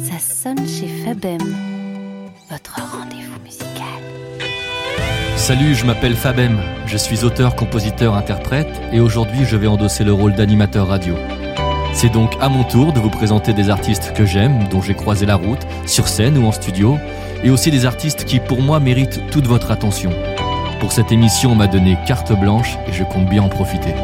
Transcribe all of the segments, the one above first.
Ça sonne chez Fabem, votre rendez-vous musical. Salut, je m'appelle Fabem, je suis auteur, compositeur, interprète et aujourd'hui je vais endosser le rôle d'animateur radio. C'est donc à mon tour de vous présenter des artistes que j'aime, dont j'ai croisé la route, sur scène ou en studio, et aussi des artistes qui pour moi méritent toute votre attention. Pour cette émission, on m'a donné carte blanche et je compte bien en profiter.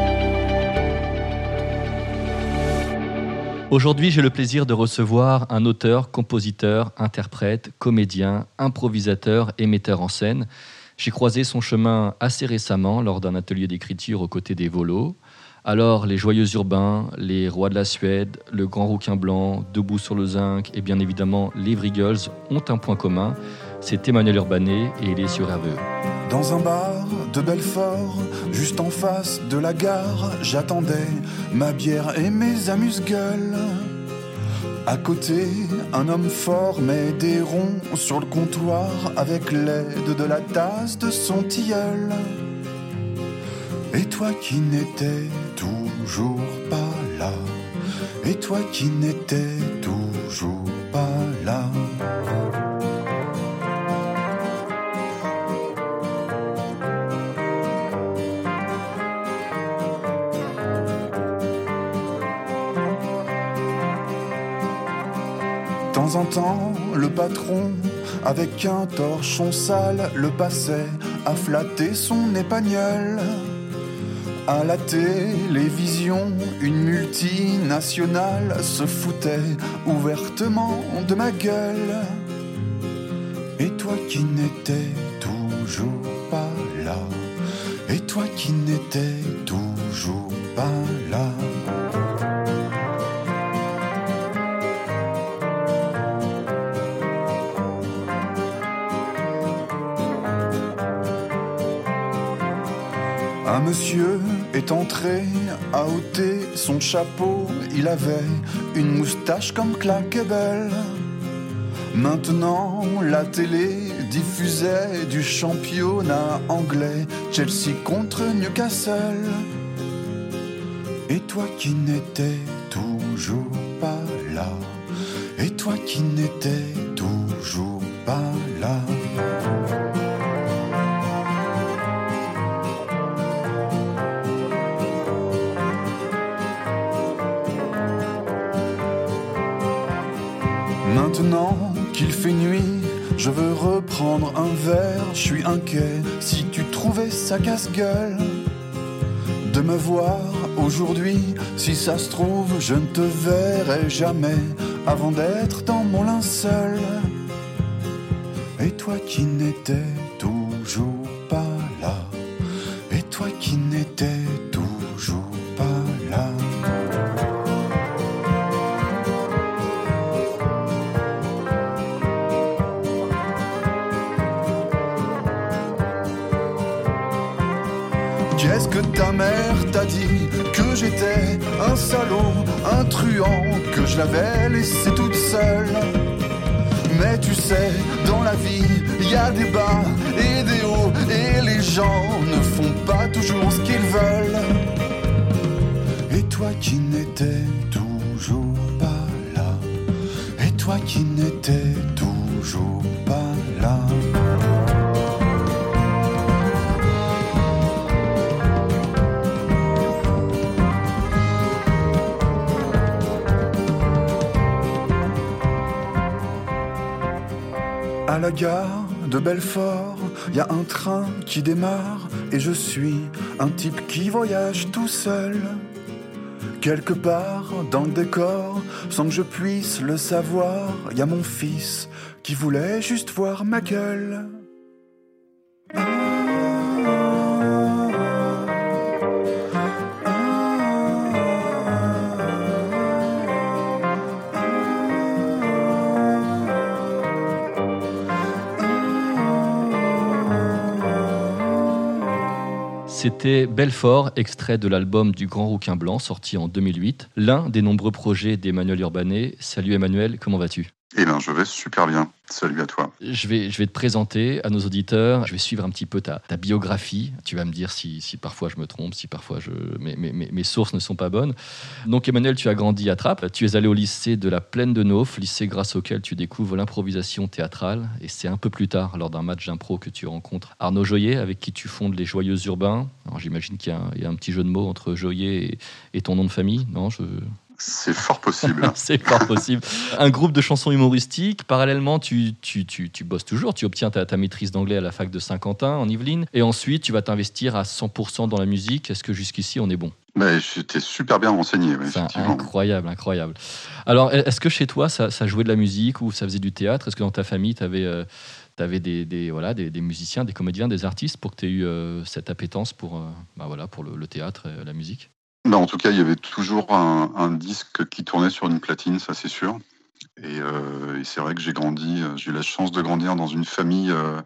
Aujourd'hui, j'ai le plaisir de recevoir un auteur, compositeur, interprète, comédien, improvisateur et metteur en scène. J'ai croisé son chemin assez récemment lors d'un atelier d'écriture aux côtés des Volos. Alors, les Joyeux Urbains, les Rois de la Suède, le Grand Rouquin Blanc, Debout sur le Zinc et bien évidemment les Girls ont un point commun, c'est Emmanuel Urbanet et il est sur RVE. Dans un bar de Belfort, juste en face de la gare, j'attendais ma bière et mes amuse-gueules. À côté, un homme fort met des ronds sur le comptoir avec l'aide de la tasse de son tilleul. Et toi qui n'étais toujours pas là, et toi qui n'étais toujours pas là. Temps en temps, le patron, avec un torchon sale, le passait à flatter son épagnole. À la télévision, une multinationale se foutait ouvertement de ma gueule. Et toi qui n'étais toujours pas là, et toi qui n'étais toujours pas là. Un monsieur est entré à ôter son chapeau. Il avait une moustache comme claquebelle. Maintenant, la télé diffusait du championnat anglais, Chelsea contre Newcastle. Et toi qui n'étais toujours pas là, et toi qui n'étais toujours pas là. Maintenant qu'il fait nuit, je veux reprendre un verre, je suis inquiet si tu trouvais ça casse-gueule de me voir aujourd'hui, si ça se trouve, je ne te verrai jamais avant d'être dans mon linceul. Et toi qui n'étais que ta mère t'a dit Que j'étais un salaud, un truand, que je l'avais laissé toute seule. Mais tu sais, dans la vie, il y a des bas et des hauts, et les gens ne font pas toujours ce qu'ils veulent. Et toi qui n'étais toujours pas là, et toi qui n'étais toujours gare de Belfort, y a un train qui démarre et je suis un type qui voyage tout seul. Quelque part dans le décor, sans que je puisse le savoir, y a mon fils qui voulait juste voir ma gueule. C'était Belfort, extrait de l'album du Grand Rouquin Blanc, sorti en 2008, l'un des nombreux projets d'Emmanuel Urbanet. Salut Emmanuel, comment vas-tu? Eh bien, je vais super bien. Salut à toi. Je vais, je vais te présenter à nos auditeurs. Je vais suivre un petit peu ta, ta biographie. Tu vas me dire si, si, parfois je me trompe, si parfois je, mes, mes, sources ne sont pas bonnes. Donc, Emmanuel, tu as grandi à Trappes. Tu es allé au lycée de la Plaine de Nauf, lycée grâce auquel tu découvres l'improvisation théâtrale. Et c'est un peu plus tard, lors d'un match d'impro, que tu rencontres Arnaud Joyer, avec qui tu fondes les Joyeux Urbains. Alors, j'imagine qu'il y, a un petit jeu de mots entre Joyer et, ton nom de famille. Non, c'est fort possible. c'est fort possible. Un groupe de chansons humoristiques. Parallèlement, tu, tu, tu, tu bosses toujours. Tu obtiens ta, ta maîtrise d'anglais à la fac de Saint-Quentin, en Yvelines. Et ensuite, tu vas t'investir à 100% dans la musique. Est-ce que jusqu'ici, on est bon? Ben, J'étais super bien renseigné. incroyable, incroyable. Alors, est-ce que chez toi, ça, ça, jouait de la musique ou ça faisait du théâtre? Est-ce que dans ta famille, tu avais. Euh, avais des, des, voilà, des, des, musiciens, des comédiens, des artistes pour que tu aies eu euh, cette appétence pour, euh, bah voilà, pour le, le théâtre et la musique? Bah, en tout cas, il y avait toujours un, disque qui tournait sur une platine, ça c'est sûr. Euh, et, c'est vrai que j'ai grandi, euh, j'ai eu la chance de grandir dans une famille euh,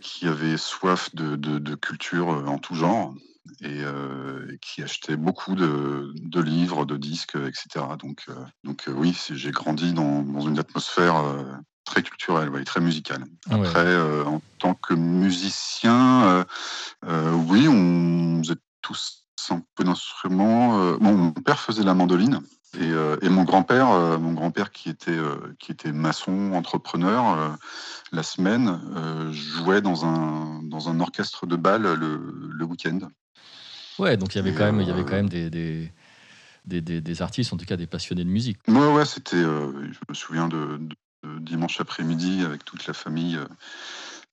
qui avait soif de, culture en tout genre et, qui achetait beaucoup de, livres, de disques, etc. Donc, donc oui, j'ai grandi dans, une atmosphère très culturelle, très musicale. Après, en tant que musicien, oui, on faisait tous un peu d'instruments. Euh, mon père faisait la mandoline. Et, euh, mon grand-père, euh, mon grand-père qui était qui était maçon, entrepreneur, la semaine jouait dans un dans un orchestre de bal le, week-end. Ouais, donc il y avait quand même il y avait quand même des, des, des, artistes, en tout cas des passionnés de musique. Ouais, ouais, c'était. je me souviens de, de dimanche après-midi avec toute la famille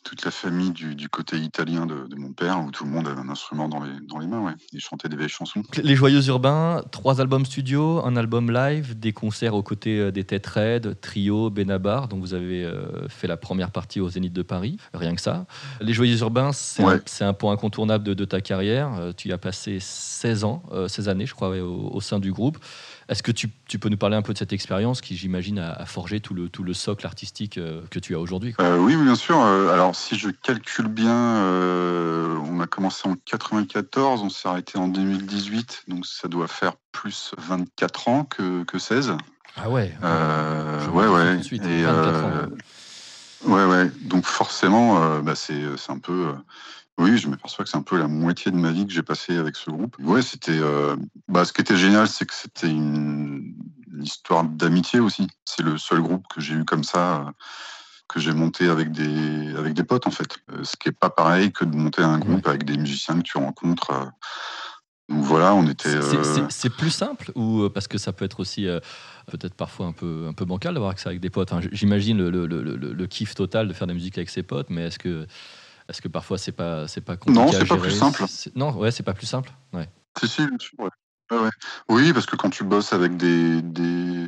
toute la famille du, côté italien de, mon père, où tout le monde avait un instrument dans les, dans les mains, ouais, et chantait des vieilles chansons. Les Joyeux Urbains, trois albums studio, un album live, des concerts aux côtés euh, des Têtes Raides, Trio, Benabar, dont vous avez euh, fait la première partie au Zénith de Paris, rien que ça. Les Joyeux Urbains, c'est un, point incontournable de, ta carrière. Euh, tu y as passé 16 ans, 16 années, je crois, au sein du groupe. Est-ce que tu, peux nous parler un peu de cette expérience qui, j'imagine, a, forgé tout le, tout le socle artistique euh, que tu as aujourd'hui euh, Oui, bien sûr. Euh, alors, si je calcule bien, on a commencé en 94, on s'est arrêté en 2018, donc ça doit faire plus 24 ans que, que 16. Ah ouais Ouais, ouais. Et, Ouais, ouais. Donc forcément, bah, c'est un peu oui, je m'aperçois que c'est un peu la moitié de ma vie que j'ai passé avec ce groupe. Ouais, c'était. Euh, bah, ce qui était génial, c'est que c'était une... histoire d'amitié aussi. C'est le seul groupe que j'ai eu comme ça, euh, que j'ai monté avec des avec des potes en fait. Euh, ce qui est pas pareil que de monter un groupe avec des musiciens que tu rencontres. Donc voilà, on était. C'est plus simple ou parce que ça peut être aussi peut-être parfois un peu un peu bancal d'avoir accès avec des potes. J'imagine le, le, le, le, kiff total de faire de la musique avec ses potes, mais est-ce que est-ce que parfois c'est pas c'est pas compliqué Non, c'est pas plus simple. Non, ouais, c'est pas plus simple. Ouais. Si, si, ouais. Ouais, Oui, parce que quand tu bosses avec des, des...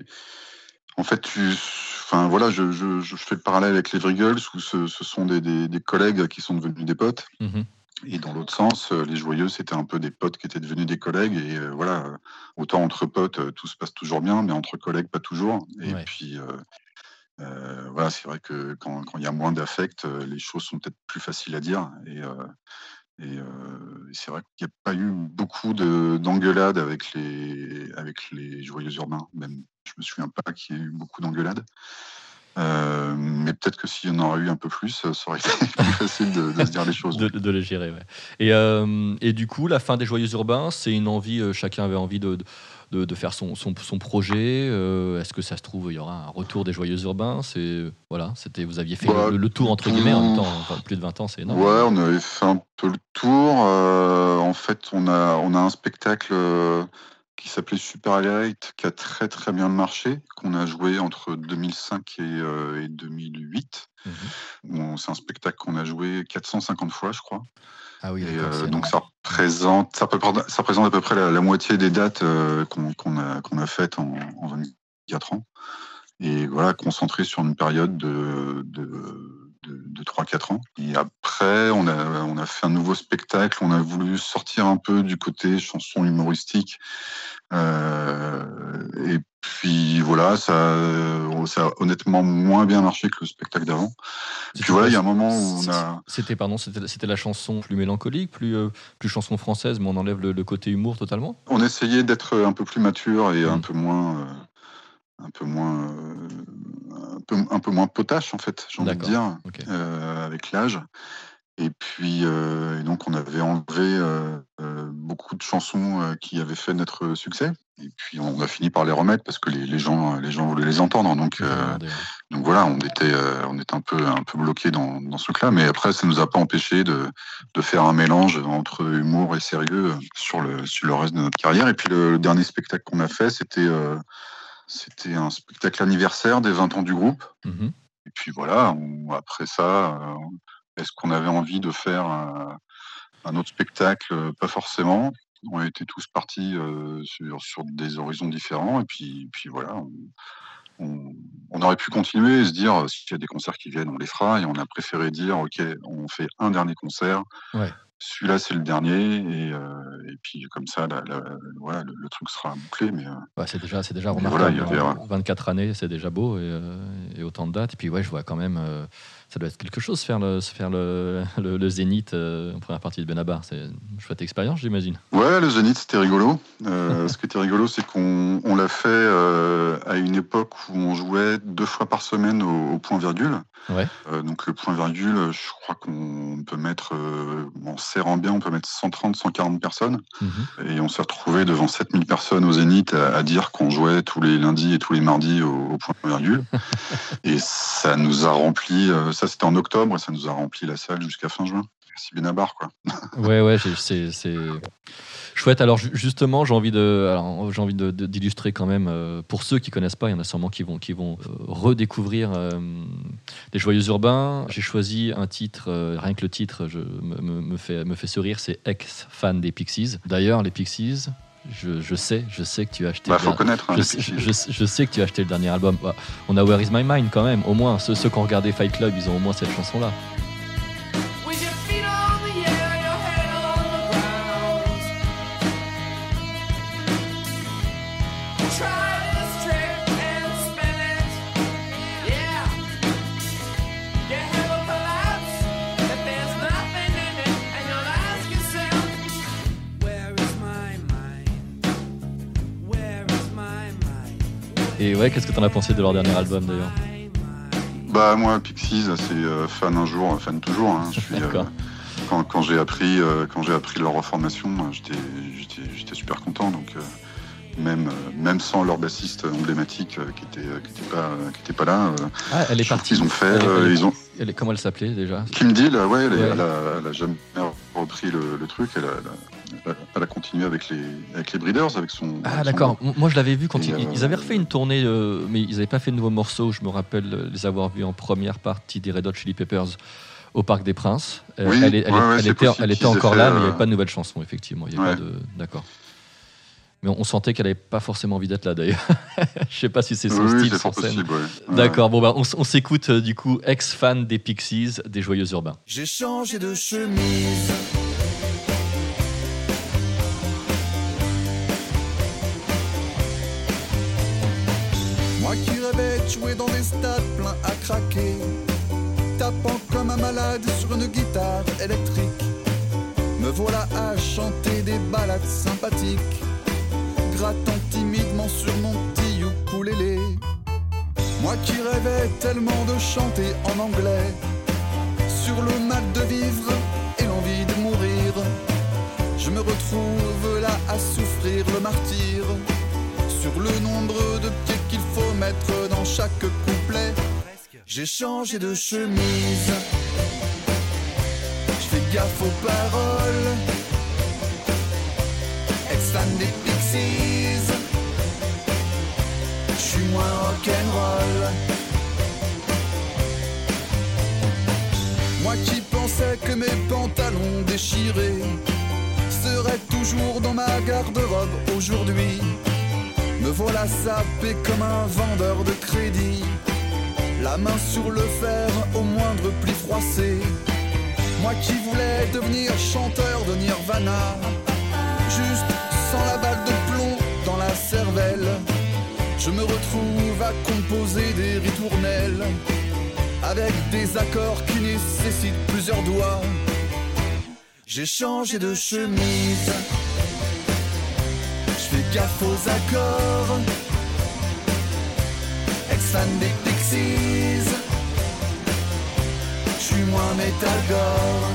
en fait, tu, enfin voilà, je, je, je, fais le parallèle avec les Vrigels où ce, ce sont des, des, des, collègues qui sont devenus des potes. Mmh et dans l'autre sens, euh, les joyeux, c'était un peu des potes qui étaient devenus des collègues. Et euh, voilà, autant entre potes, euh, tout se passe toujours bien, mais entre collègues, pas toujours. Et puis, euh, voilà, c'est vrai que quand, il y a moins d'affect, euh, les choses sont peut-être plus faciles à dire. Et, euh, c'est vrai qu'il n'y a pas eu beaucoup d'engueulades avec les, joyeux urbains. Même, je me souviens pas qu'il y ait eu beaucoup d'engueulades. Mais peut-être que s'il y en aurait eu un peu plus, ça aurait été plus facile de, se dire les choses. De, les gérer, ouais. Et, et, du coup, la fin des Joyeux Urbains, c'est une envie, chacun avait envie de, de, faire son, son, projet euh, Est-ce que ça se trouve, il y aura un retour des Joyeux Urbains? Voilà, vous aviez fait bah, le, tour entre guillemets en même temps, plus de 20 ans, c'est énorme. Ouais, on avait fait un peu le tour. Euh, en fait, on a on a un spectacle euh, qui s'appelait Super Highlight, qui a très très bien marché, qu'on a joué entre 2005 et, 2008. Mhm. c'est un spectacle qu'on a joué 450 fois, je crois. Ah oui, euh, donc ça représente, ça, ça représente à peu près la, moitié des dates euh, qu'on a, faites en, en, 24 ans. Et voilà, concentré sur une période de, de, de, 3-4 ans. Et après, on a, on a fait un nouveau spectacle. On a voulu sortir un peu du côté chanson humoristique. Euh, et puis voilà, ça, euh, ça a honnêtement moins bien marché que le spectacle d'avant. Puis voilà, il y a un moment où on a. C'était pardon, c'était la chanson plus mélancolique, plus euh, plus chanson française, mais on enlève le, côté humour totalement. On essayait d'être un peu plus mature et un mmh. peu moins, un peu moins peu, un peu moins potache, en fait, j'ai envie de dire, euh, avec l'âge. Et puis, euh, et donc, on avait enlevé euh, euh, beaucoup de chansons qui avaient fait notre succès. Et puis, on a fini par les remettre parce que les, les gens, les gens voulaient les entendre. Donc, donc voilà, on était, on était un peu, un peu bloqué dans, dans ce truc-là. Mais après, ça nous a pas empêché de, de faire un mélange entre humour et sérieux sur le, sur le reste de notre carrière. Et puis, le, le dernier spectacle qu'on a fait, c'était, c'était un spectacle anniversaire des 20 ans du groupe. Mhm. Et puis voilà, on- après ça, euh, est-ce qu'on avait envie de faire un, un autre spectacle? Euh, Pas forcément. On était tous partis euh, sur, sur des horizons différents. Et puis, puis voilà, on, on- on aurait pu continuer et se dire, euh, s'il y a des concerts qui viennent, on les fera. Et on a préféré dire, OK, on fait un dernier concert. Ouais. Celui-là, c'est le dernier. Et, euh, et puis comme ça, la- la- voilà, le, le truc sera bouclé. Mais euh, Ouais, c'est déjà, c'est déjà remarquable. voilà, il y avait, hein. 24 années, c'est déjà beau et, euh, et autant de dates. Et puis ouais, je vois quand même, ça doit être quelque chose faire le, faire le, le, le Zénith euh, en première partie de Benabar. C'est une chouette expérience, j'imagine. Ouais, le Zénith, c'était rigolo. Euh, ce qui était rigolo, c'est qu'on on l'a fait euh, à une époque où on jouait deux fois par semaine au, au point virgule. Ouais. Donc le point virgule, je crois qu'on peut mettre, en serrant bien, on peut mettre 130, 140 personnes. Mhm. Et on s'est retrouvé devant 7000 personnes au Zénith à, à dire qu'on jouait tous les lundis et tous les mardis au, au point virgule. et ça nous a rempli, ça c'était en octobre, ça nous a rempli la salle jusqu'à fin juin. Merci Benabar, quoi. Ouais, ouais, c'est c'est chouette. Alors ju- justement, j'ai envie d'illustrer quand même. euh, pour ceux qui connaissent pas, il y en a sûrement qui vont, qui vont euh, redécouvrir euh, les Joyeux Urbains. J'ai choisi un titre, rien que le titre, je, me, me- me fait, me fait sourire. C'est ex fan des Pixies. D'ailleurs, les Pixies. Je, je sais, je sais que tu as acheté. Bah, le faut connaître. hein, je, sais- Pixies. je- je- je sais que tu as acheté le dernier album. Bah, On a Where Is My Mind quand même. Au moins, ceux, ceux qui ont regardé Fight Club, ils ont au moins cette chanson-là. Ouais, qu'est-ce que t'en as pensé de leur dernier album d'ailleurs. Bah moi Pixies c'est euh, fan un jour fan toujours hein. je suis euh, quand, quand j'ai appris euh, quand j'ai appris leur reformation j'étais super content donc même même sans leur bassiste emblématique qui était qui était pas qui était pas là Ah, elle est partie. qu'ils ont fait Elle est- elle est- ils ont elle est- comment elle s'appelait déjà? Kim Deal ouais, elle, est- Ouais. Elle, a, elle a jamais repris le, le truc elle a, elle a- continué avec les avec les Breeders avec son Ah son d'accord. Moi je l'avais vu quand ils, euh, ils avaient refait une tournée, euh, mais ils n'avaient pas fait de nouveaux morceaux. Je me rappelle euh, les avoir vus en première partie des Red Hot Chili Peppers au Parc des Princes. Euh, Oui, elle, est- elle, ouais, est- ouais, elle c'est était, elle était encore fait, là, mais il n'y avait pas de nouvelles chansons effectivement. Il y avait Ouais. pas de d'accord. Mais on, sentait qu'elle n'avait pas forcément envie d'être là d'ailleurs. Je sais pas si c'est son oui, style fort scène. ouais. D'accord. Bon bah on, s'écoute euh, du coup ex-fan des Pixies, des Joyeux Urbains. J'ai changé de chemise. Dans des stades pleins à craquer, tapant comme un malade sur une guitare électrique. Me voilà à chanter des ballades sympathiques, grattant timidement sur mon petit ukulélé. Moi qui rêvais tellement de chanter en anglais, sur le mal de vivre et l'envie de mourir. Je me retrouve là à souffrir le martyr sur le nombre de pieds qu'il faut mettre dans chaque couplet. J'ai changé de chemise. Je fais gaffe aux paroles. Ex-fan des Pixies. Je suis moins rock'n'roll. Moi qui pensais que mes pantalons déchirés seraient toujours dans ma garde-robe aujourd'hui. Me voilà sapé comme un vendeur de crédit. La main sur le fer au moindre pli froissé. Moi qui voulais devenir chanteur de Nirvana. Juste sans la balle de plomb dans la cervelle. Je me retrouve à composer des ritournelles avec des accords qui nécessitent plusieurs doigts. J'ai changé de chemise. Je fais gaffe aux accords. Ex-fan des Pixies. Suis moins métal gore.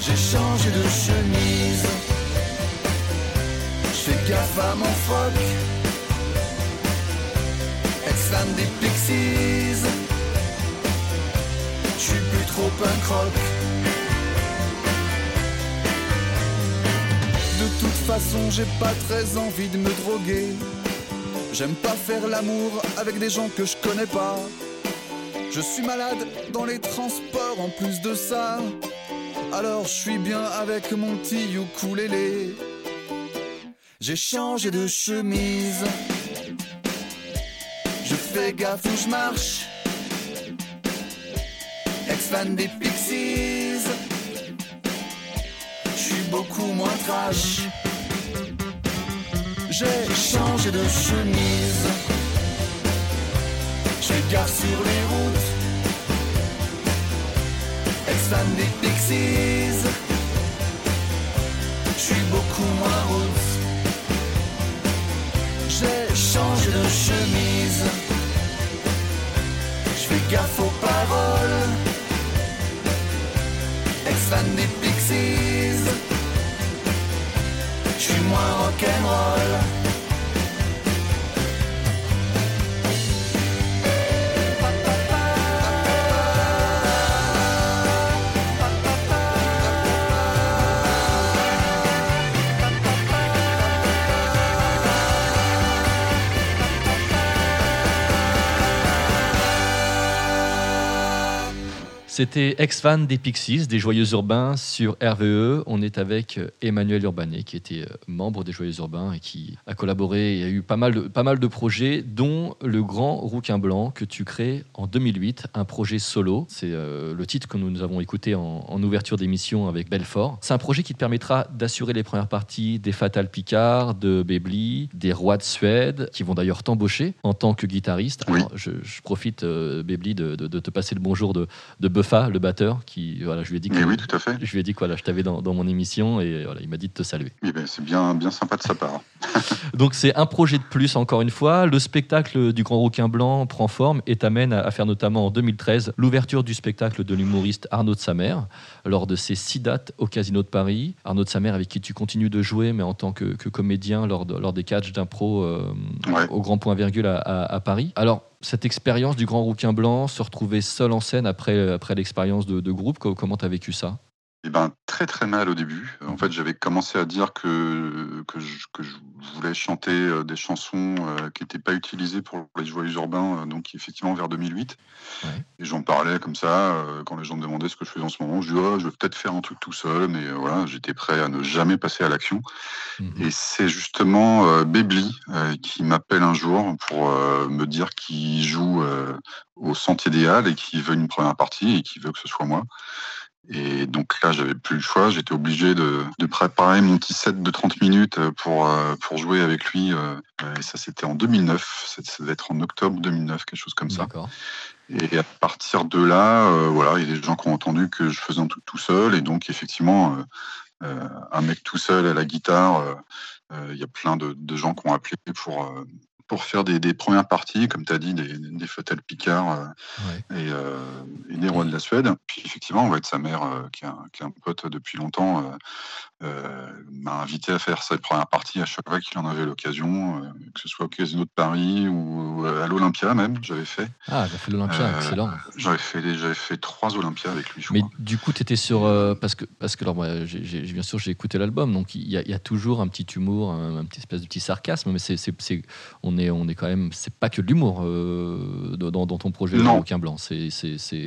J'ai changé de chemise. Je fais gaffe à mon froc. Ex-fan des Pixies. Je suis plus trop punk rock. Façon, j'ai pas très envie de me droguer. J'aime pas faire l'amour avec des gens que je connais pas. Je suis malade dans les transports en plus de ça. Alors je suis bien avec mon petit ukulélé. J'ai changé de chemise. Je fais gaffe où je marche. Ex-fan des Pixies. Je suis beaucoup moins trash. J'ai changé de chemise. J'ai gaffe sur les routes. Ex-fan des Pixies. Je suis beaucoup moins route. J'ai changé de chemise. Je fais gaffe aux paroles. Ex-fan des Pixies. Moins rock'n'roll. C'était ex-fan des Pixies, des Joyeux Urbains sur RVE. On est avec euh, Emmanuel Urbanet, qui était euh, membre des Joyeux Urbains et qui a collaboré et a eu pas mal de, pas mal de projets, dont le Grand Rouquin Blanc que tu crées en 2008, un projet solo. C'est euh, le titre que nous, nous avons écouté en, en ouverture d'émission avec Belfort. C'est un projet qui te permettra d'assurer les premières parties des Fatal Picard, de Bebli, des Rois de Suède, qui vont d'ailleurs t'embaucher en tant que guitariste. Alors, je, je profite, euh, de- de te passer le bonjour de, de Le batteur, qui, voilà, je lui ai dit que, Mais oui, tout à fait. je lui ai dit que voilà, je t'avais dans, dans mon émission et voilà, il m'a dit de te saluer. Eh ben, c'est bien, bien sympa de sa part. Donc c'est un projet de plus encore une fois. Le spectacle du Grand Rouquin Blanc prend forme et t'amène à à faire notamment en 2013 l'ouverture du spectacle de l'humoriste Arnaud de Samer lors de ses six dates au Casino de Paris. Arnaud de Samer avec qui tu continues de jouer mais en tant que, que comédien lors, de- lors des catchs d'impro euh, Ouais. au Grand Point Virgule à, à- à Paris. Alors cette expérience du Grand Rouquin Blanc, se retrouver seul en scène après, après l'expérience de, groupe, co- comment t'as vécu ça? Eh ben, très très mal au début. En fait, j'avais commencé à dire que, que, je, que je voulais chanter euh, des chansons euh, qui n'étaient pas utilisées pour les joyeux urbains, euh, donc effectivement vers 2008. Ouais. Et j'en parlais comme ça, quand les gens me demandaient ce que je faisais en ce moment. Je dis, oh, je vais peut-être faire un truc tout seul, mais voilà, j'étais prêt à ne jamais passer à l'action. Mhm. Et c'est justement euh, Bebli euh, qui m'appelle un jour pour euh, me dire qu'il joue au Sentier des Halles et qu'il veut une première partie et qu'il veut que ce soit moi. Et donc là, j'avais plus le choix. J'étais obligé de, de préparer mon petit set de 30 minutes euh, pour, euh, pour jouer avec lui. euh, Et ça, c'était en 2009. Ça ça devait être en octobre 2009, quelque chose comme ça. Et à partir de là, euh, voilà, il y a des gens qui ont entendu que je faisais un truc tout seul. Et donc, effectivement, euh, euh, un mec tout seul à la guitare, il y a plein de, de gens qui ont appelé pour, pour faire des, des premières parties, comme tu as dit, des, des Fatal Picard euh, Ouais. et, euh, et des Rois de la Suède. Puis effectivement, on va être sa mère, euh, qui, est un, qui est un pote depuis longtemps, euh, euh, m'a invité à faire cette première partie à chaque fois qu'il en avait l'occasion, euh, que ce soit au Casino de Paris ou à l'Olympia même, j'avais fait. Ah, t'as fait l'Olympia, Euh, excellent. J'avais fait, j'avais fait trois Olympias avec lui, je Mais crois. du coup, tu étais sur. euh, parce que, parce que alors, moi, j'ai- j'ai- bien sûr, j'ai écouté l'album, donc il y, a- il y a toujours un petit humour, un, un petit espèce de petit sarcasme, mais c'est, on, est, on est quand même. C'est pas que de l'humour euh, dans, dans ton projet Non. Aucun Blanc. C'est,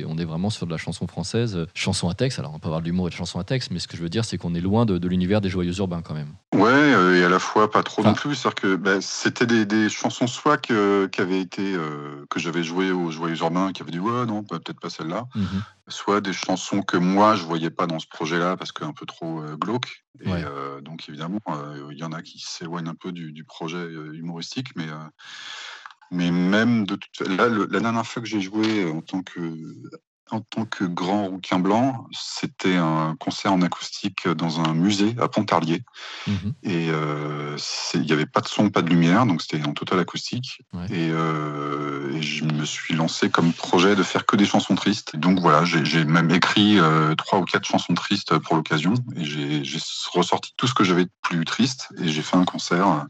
on est vraiment sur de la chanson française, euh, chanson à texte. Alors, on peut avoir de l'humour et de chanson à texte, mais ce que je veux dire, c'est qu'on est loin de, de l'univers des joyeux urbains quand même. Ouais, euh, et à la fois pas trop Enfin- non plus. C'est-à-dire que bah, c'était des, des chansons soit que, qui avaient été euh, que j'avais joué aux Joyeux Urbains, qui avaient dit ouais non bah, peut-être pas celle-là, Mhm. soit des chansons que moi je voyais pas dans ce projet-là parce qu'un peu trop euh, glauque. Et Ouais. euh, donc évidemment il y en a qui s'éloignent un peu du, du projet humoristique, mais mais même de toute... là le- la dernière fois que j'ai joué en tant que en tant que grand rouquin blanc, c'était un concert en acoustique dans un musée à Pontarlier. Mhm. Et euh, il n'y avait pas de son, pas de lumière, donc c'était en total acoustique. Ouais. Et, euh, et je me suis lancé comme projet de faire que des chansons tristes. Donc voilà, j'ai même écrit euh, trois ou quatre chansons tristes pour l'occasion. Et j'ai ressorti tout ce que j'avais de plus triste. Et j'ai fait un concert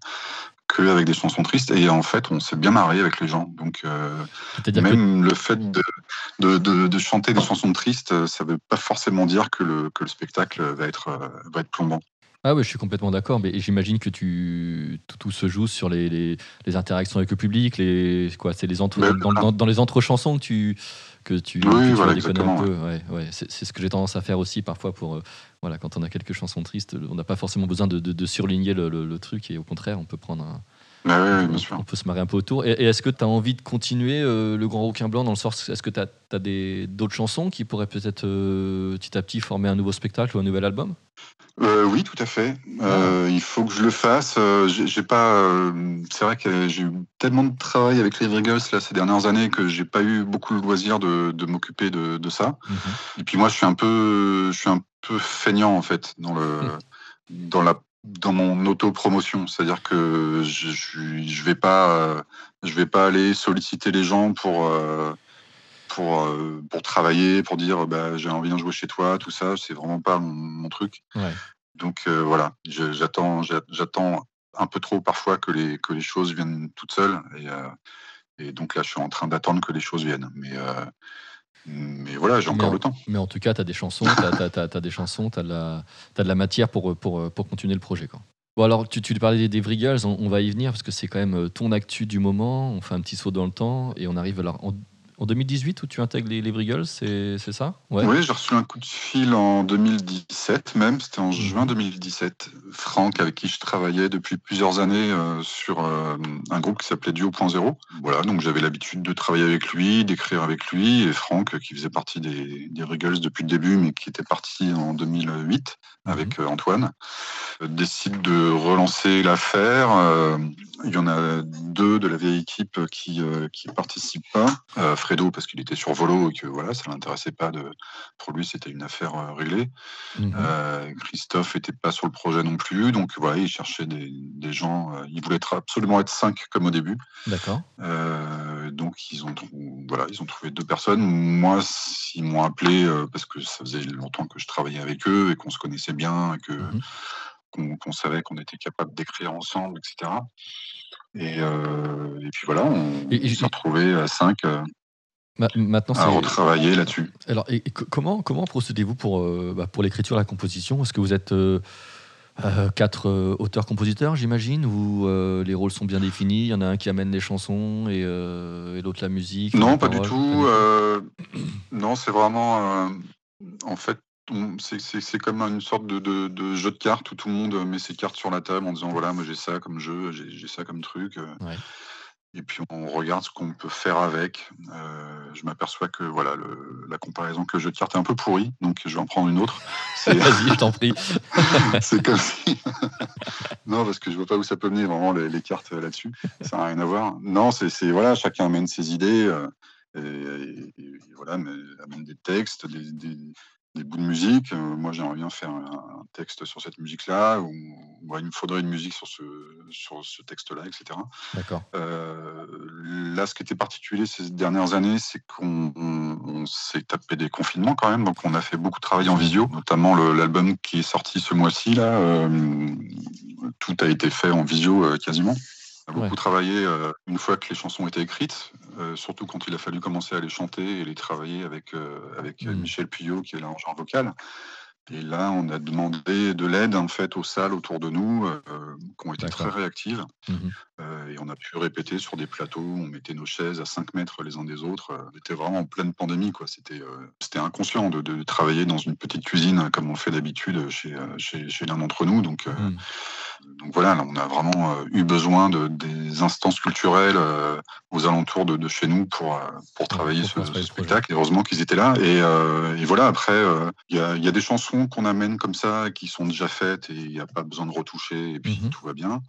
que avec des chansons tristes. Et en fait, on s'est bien marré avec les gens. Donc euh, que même le fait de, de, de- de chanter des chansons tristes, euh, ça ne veut pas forcément dire que le, que le spectacle va être, euh, va être plombant. Ah ouais, je suis complètement d'accord, mais j'imagine que tu tout, tout se joue sur les, les, les interactions avec le public, les quoi, c'est les entre Ben, dans, dans, dans les entre chansons que tu que tu, Oui, que tu voilà, vas déconner un peu. Ouais, ouais, c'est c'est ce que j'ai tendance à faire aussi parfois pour euh, voilà quand on a quelques chansons tristes, on n'a pas forcément besoin de, de, de surligner le, le- le truc et au contraire, on peut prendre un, Mais oui, oui, on, bien sûr. on peut se marrer un peu autour. Et, et est-ce que tu as envie de continuer euh, le Grand Rouquin Blanc dans le sens est-ce que tu as, des d'autres chansons qui pourraient peut-être euh, petit à petit former un nouveau spectacle ou un nouvel album? Euh, oui, tout à fait. Euh, il faut que je le fasse. Euh, j'ai pas. euh, c'est vrai que j'ai eu tellement de travail avec les Eagles là ces dernières années que j'ai pas eu beaucoup le loisir de, de m'occuper de, de ça. Mhm. Et puis moi, je suis un peu, je suis un peu feignant en fait dans le, dans la, dans mon auto-promotion. C'est-à-dire que je, je, je vais pas, euh, je vais pas aller solliciter les gens pour, euh, pour, euh, pour travailler, pour dire bah, j'ai envie de jouer chez toi, tout ça. C'est vraiment pas mon, mon truc. Ouais. Donc euh, voilà, j'attends, j'a- j'attends un peu trop parfois que les, que les choses viennent toutes seules. Et, euh, et donc là, je suis en train d'attendre que les choses viennent. Mais, mais voilà, j'ai encore en- le temps. Mais en tout cas, tu as des chansons, tu as, des chansons, tu as, de la t'as de la matière pour, pour, pour continuer le projet. Quoi. Bon, alors, tu, tu parlais des, des Vrigals, on, on va y venir parce que c'est quand même ton actu du moment. On fait un petit saut dans le temps et on arrive alors en, en 2018 où tu intègres les, les c'est ça? Ouais. Oui, j'ai reçu un coup de fil en 2017 même, c'était en juin 2017. Franck, avec qui je travaillais depuis plusieurs années euh, sur euh, un groupe qui s'appelait Duo.0. Voilà, donc j'avais l'habitude de travailler avec lui, d'écrire avec lui, et Franck, qui faisait partie des, des depuis le début, mais qui était parti en 2008 avec euh, Antoine, décide de relancer l'affaire. Il y en a deux de la vieille équipe qui participent pas. Parce qu'il était sur Volo et que voilà, ça l'intéressait pas de. Pour lui, c'était une affaire euh, réglée. Mhm. Euh, Christophe était pas sur le projet non plus, donc voilà, il cherchait des, des gens. euh, il voulait être absolument être cinq comme au début. D'accord. Donc ils ont voilà, ils ont trouvé deux personnes. Moi, ils m'ont appelé parce que ça faisait longtemps que je travaillais avec eux et qu'on se connaissait bien et que Mhm. qu'on savait qu'on était capable d'écrire ensemble, etc. Et, euh, et puis voilà, on, et- s'est retrouvés à cinq euh, Ma- maintenant, à retravailler là-dessus. Alors, et, et co- comment, comment procédez-vous pour, euh, bah, pour l'écriture et la composition? Est-ce que vous êtes euh, euh, quatre auteurs-compositeurs, j'imagine, ou euh, les rôles sont bien définis? Il y en a un qui amène les chansons et, et l'autre la musique Non, pas du tout. non, c'est vraiment. en fait, c'est- comme une sorte de, de- de jeu de cartes où tout le monde met ses cartes sur la table en disant voilà, moi j'ai ça comme jeu, j'ai ça comme truc. Ouais. Et puis on regarde ce qu'on peut faire avec. Euh, je m'aperçois que voilà, le- la comparaison que de cartes est un peu pourrie, donc je vais en prendre une autre. Vas-y, je t'en prie. c'est comme si. non, parce que je vois pas où ça peut mener vraiment les, les cartes euh, là-dessus. Ça n'a rien à voir. Non, c'est c'est- voilà, chacun amène ses idées. euh, et, et- et voilà, mais amène des textes, des, des- des bouts de musique. Euh, moi, j'aimerais bien faire un, texte sur cette musique-là, ou ou il me faudrait une musique sur ce, sur ce texte-là, etc. D'accord. Euh, là, ce qui était particulier ces dernières années, c'est qu'on on- on s'est tapé des confinements quand même. Donc, on a fait beaucoup de travail en visio, notamment l'album qui est sorti ce mois-ci. Là, euh, tout a été fait en visio euh, quasiment. Beaucoup Ouais. travaillé euh, une fois que les chansons étaient écrites, euh, surtout quand il a fallu commencer à les chanter et les travailler avec, euh, avec Mm. Michel Puyot, qui est l'arrangeur vocal. Et là, on a demandé de l'aide en fait aux salles autour de nous, euh, qui ont été très réactives. Mhm. Euh, et on a pu répéter sur des plateaux, on mettait nos chaises à 5 mètres les uns des autres. Euh, On était vraiment en pleine pandémie. quoi. C'était euh, c'était inconscient de, de travailler dans une petite cuisine euh, comme on fait d'habitude chez, chez, chez l'un d'entre nous. Donc, Mhm. donc voilà, là, on a vraiment euh, eu besoin de, des instances culturelles euh, aux alentours de, de chez nous pour, euh, pour travailler ce, spectacle. Et heureusement qu'ils étaient là. Et, et voilà, après, il y, a, y a des chansons qu'on amène comme ça, qui sont déjà faites et il n'y a pas besoin de retoucher et puis Mhm. tout va bien.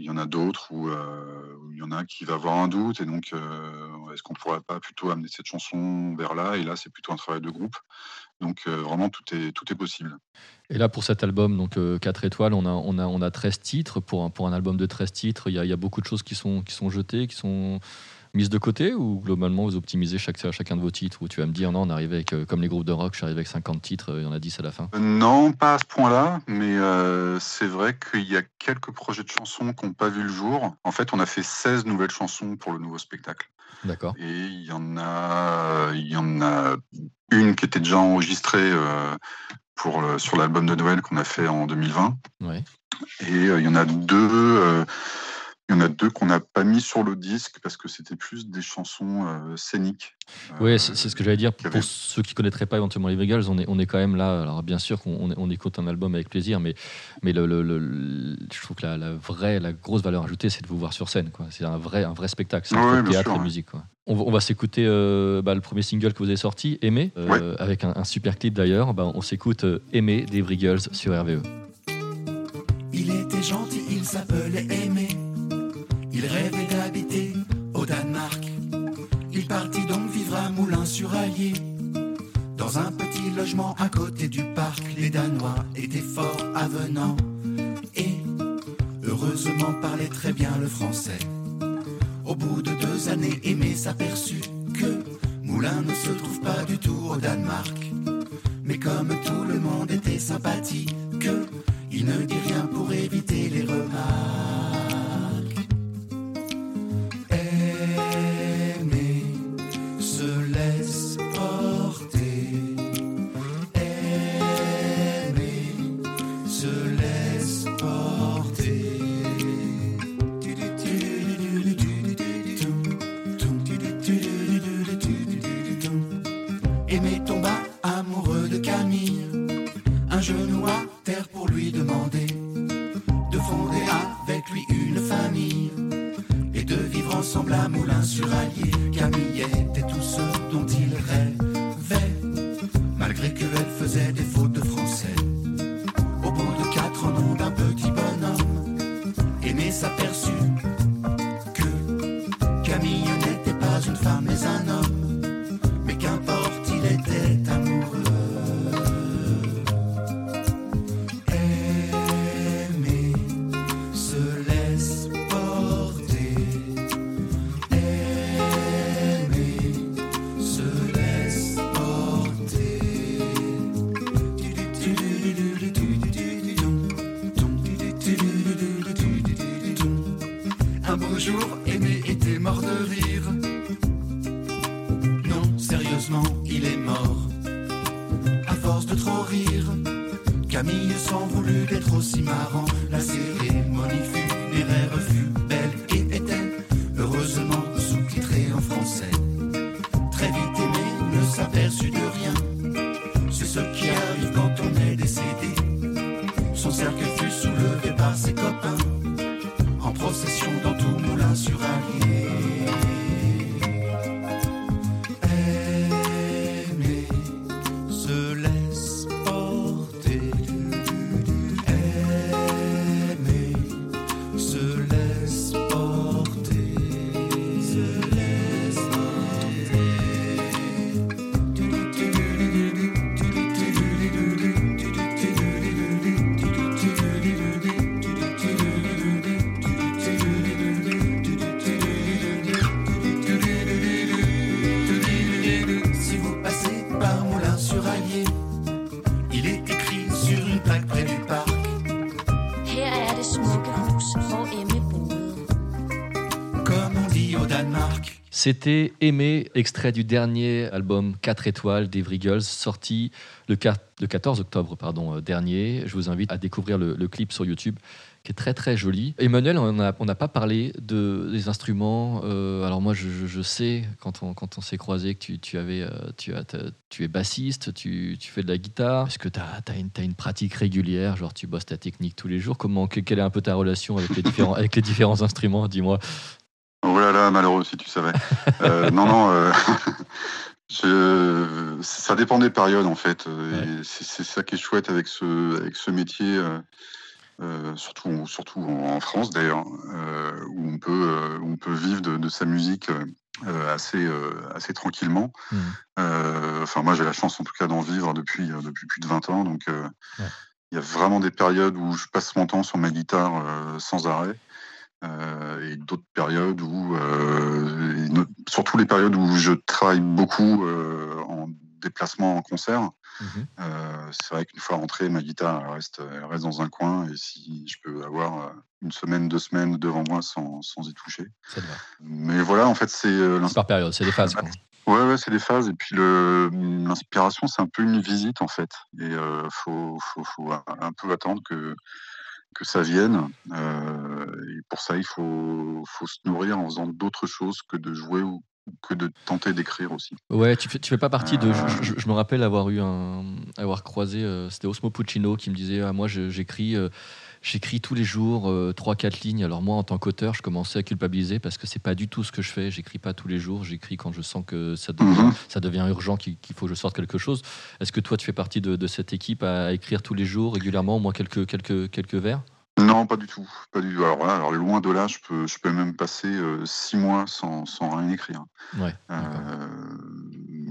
Il y en a d'autres où, euh, où il y en a qui va avoir un doute et donc euh, est-ce qu'on pourrait pas plutôt amener cette chanson vers là? Et là, c'est plutôt un travail de groupe. Donc euh, vraiment, tout est, tout est possible. Et là, pour cet album, donc 4 étoiles, on a, on, a, on a 13 titres. Pour un, pour un album de 13 titres, il y a, il y a beaucoup de choses qui sont, qui sont jetées, qui sont mises de côté ou globalement vous optimisez chaque, chacun de vos titres Ou tu vas me dire non, on arrive avec, euh, comme les groupes de rock, je suis arrivé avec 50 titres, euh, il y en a 10 à la fin Euh, Non, pas à ce point-là, mais euh, c'est vrai qu'il y a quelques projets de chansons qui n'ont pas vu le jour. En fait, on a fait 16 nouvelles chansons pour le nouveau spectacle. D'accord. Et il y en a, il y en a une qui était déjà enregistrée euh, pour le- sur l'album de Noël qu'on a fait en 2020. Ouais. Et euh, il y en a deux, il y en a deux qu'on n'a pas mis sur le disque parce que c'était plus des chansons euh, scéniques. Oui, Euh, c'est c'est ce que j'allais dire. Pour avait- ceux qui connaîtraient pas éventuellement les Vegals, on est, on est quand même là. Alors bien sûr qu'on on, écoute un album avec plaisir, mais, mais le, le- le- le- je trouve que la, la vraie, la grosse valeur ajoutée, c'est de vous voir sur scène. C'est un vrai, un vrai spectacle. C'est Ouais, théâtre sûr, et ouais. musique. quoi. On, va- on va s'écouter euh, bah, le premier single que vous avez sorti, Aimer, euh, Ouais. avec un, un super clip d'ailleurs. Bah, on s'écoute euh, Aimer des Vrigals sur. RVE. Il était gentil, il s'appelait Aimé. Il rêvait d'habiter au Danemark. Il partit donc vivre à Moulins-sur-Allier. Dans un petit logement à côté du parc, les Danois étaient fort avenants. Et heureusement parlaient très bien le français. Au bout de deux années, Aimé s'aperçut que Moulins ne se trouve pas du tout au Danemark. Mais comme tout le monde était sympathique, il ne dit rien pour éviter les remarques. C'était Aimé, extrait du dernier album 4 étoiles d'Evry Girls, sorti le, 4 le 14 octobre euh, dernier. Je vous invite à découvrir le, clip sur YouTube, qui est très très joli. Emmanuel, on n'a pas parlé de, des instruments. Euh, alors moi, je, sais, quand on, s'est croisé, que euh, tu, es bassiste, tu, tu fais de la guitare. Est-ce que tu as, une, pratique régulière tu bosses ta technique tous les jours? Comment, que- Quelle est un peu ta relation avec les différents instruments Dis-moi? Oh là là, malheureux si tu savais. Euh, non, non, euh, je- ça dépend des périodes en fait. euh, C'est ça qui est chouette avec ce, avec ce métier. euh, surtout, surtout en France d'ailleurs, où on peut, où on peut vivre de, de sa musique assez, assez tranquillement. Euh, Enfin, moi, j'ai la chance en tout cas d'en vivre depuis, depuis plus de 20 ans, donc il y a vraiment des périodes où je passe mon temps sur ma guitare sans arrêt. Euh, et d'autres périodes où, euh, no- surtout les périodes où je travaille beaucoup euh, en déplacement en concert, Mhm. euh, c'est vrai qu'une fois rentrée, ma guitare elle reste, elle reste dans un coin et si je peux avoir une semaine, deux semaines devant moi sans, sans y toucher. Mais voilà, en fait, c'est euh, C'est par période, c'est des phases. quoi. Ouais, ouais, c'est des phases. Et puis l'inspiration, c'est un peu une visite en fait. Et euh, faut, faut, faut un peu attendre que que ça vienne. Euh, et pour ça, il faut, faut se nourrir en faisant d'autres choses que de jouer ou que de tenter d'écrire aussi. Ouais, tu fais, tu fais pas partie de. Euh. Je, je- je me rappelle avoir eu un. avoir croisé. euh, C'était Osmo Puccino qui me disait ah, Moi, j'écris. J'écris tous les jours euh, 3-4 lignes. Alors moi, en tant qu'auteur, je commençais à culpabiliser parce que c'est pas du tout ce que je fais. J'écris pas tous les jours. J'écris quand je sens que ça devient, Mhm. ça devient urgent, qu'il faut que je sorte quelque chose. Est-ce que toi, tu fais partie de, de cette équipe à, écrire tous les jours, régulièrement, au moins quelques, quelques, quelques vers? Non, pas du tout. Pas du tout. Alors, loin de là, je peux, je peux même passer euh, six mois sans, sans rien écrire. Ouais. Euh,